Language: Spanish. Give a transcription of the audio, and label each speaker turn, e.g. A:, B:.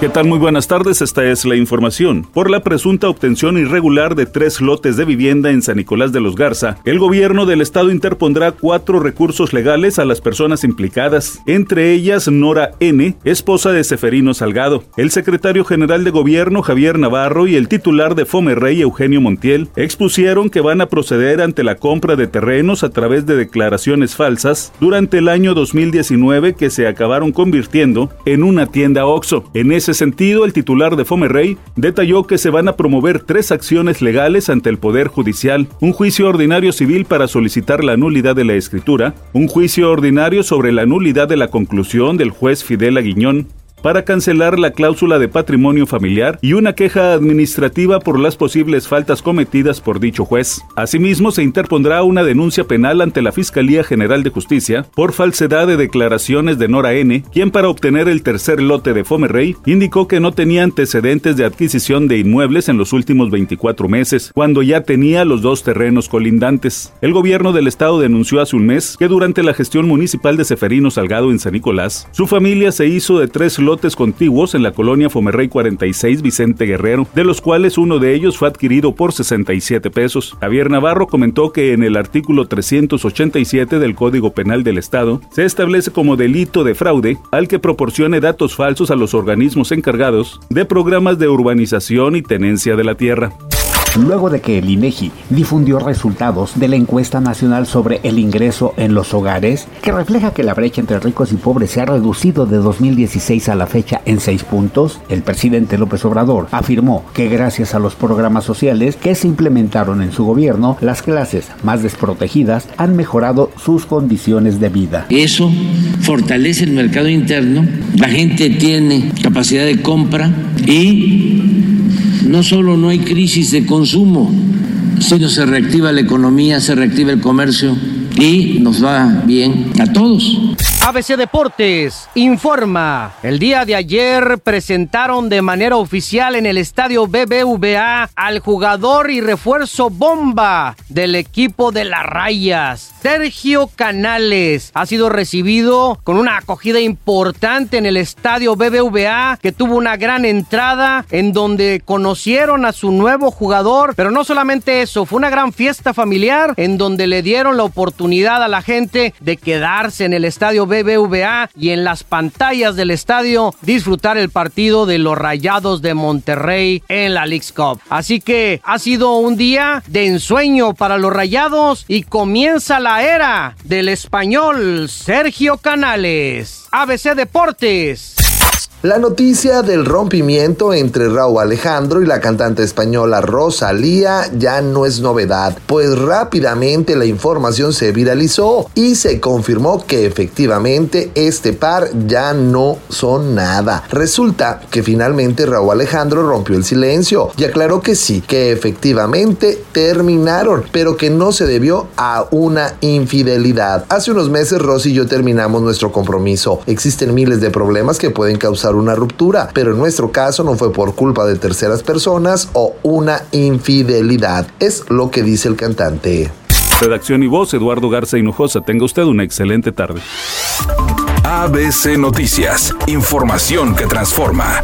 A: ¿Qué tal? Muy buenas tardes, esta es la información. Por la presunta obtención irregular de tres lotes de vivienda en San Nicolás de los Garza, el gobierno del estado interpondrá cuatro recursos legales a las personas implicadas, entre ellas Nora N., esposa de Seferino Salgado. El secretario general de gobierno Javier Navarro y el titular de Fomerrey Eugenio Montiel expusieron que van a proceder ante la compra de terrenos a través de declaraciones falsas durante el año 2019 que se acabaron convirtiendo en una tienda OXO. En ese sentido, el titular de Fomerrey detalló que se van a promover tres acciones legales ante el Poder Judicial, un juicio ordinario civil para solicitar la nulidad de la escritura, un juicio ordinario sobre la nulidad de la conclusión del juez Fidel Aguiñón, para cancelar la cláusula de patrimonio familiar y una queja administrativa por las posibles faltas cometidas por dicho juez. Asimismo, se interpondrá una denuncia penal ante la Fiscalía General de Justicia por falsedad de declaraciones de Nora N., quien para obtener el tercer lote de Fomerrey indicó que no tenía antecedentes de adquisición de inmuebles en los últimos 24 meses, cuando ya tenía los dos terrenos colindantes. El gobierno del estado denunció hace un mes que durante la gestión municipal de Seferino Salgado en San Nicolás, su familia se hizo de tres lotes lotes contiguos en la colonia Fomerrey 46 Vicente Guerrero, de los cuales uno de ellos fue adquirido por 67 pesos. Javier Navarro comentó que en el artículo 387 del Código Penal del Estado se establece como delito de fraude al que proporcione datos falsos a los organismos encargados de programas de urbanización y tenencia de la tierra
B: luego de que el INEGI difundió resultados de la encuesta nacional sobre el ingreso en los hogares, que refleja que la brecha entre ricos y pobres se ha reducido de 2016 a la fecha en seis puntos, el presidente López Obrador afirmó que gracias a los programas sociales que se implementaron en su gobierno, las clases más desprotegidas han mejorado sus condiciones de vida.
C: Eso fortalece el mercado interno, la gente tiene capacidad de compra y no solo no hay crisis de consumo, sino se reactiva la economía, se reactiva el comercio y nos va bien a todos.
D: ABC Deportes informa. El día de ayer presentaron de manera oficial en el estadio BBVA al jugador y refuerzo bomba del equipo de las rayas. Sergio Canales ha sido recibido con una acogida importante en el estadio BBVA que tuvo una gran entrada en donde conocieron a su nuevo jugador, pero no solamente eso, fue una gran fiesta familiar en donde le dieron la oportunidad a la gente de quedarse en el estadio BBVA y en las pantallas del estadio disfrutar el partido de los Rayados de Monterrey en la League's Cup. Así que ha sido un día de ensueño para los Rayados y comienza la era del español Sergio Canales. ABC Deportes.
E: La noticia del rompimiento entre Raúl Alejandro y la cantante española Rosalía ya no es novedad, pues rápidamente la información se viralizó y se confirmó que efectivamente este par ya no son nada. Resulta que finalmente Raúl Alejandro rompió el silencio y aclaró que sí, que efectivamente terminaron, pero que no se debió a una infidelidad. Hace unos meses Rosy y yo terminamos nuestro compromiso. Existen miles de problemas que pueden causar una ruptura, pero en nuestro caso no fue por culpa de terceras personas o una infidelidad, es lo que dice el cantante.
A: Redacción y voz, Eduardo Garza Hinojosa. Tenga usted una excelente tarde.
F: ABC Noticias, información que transforma.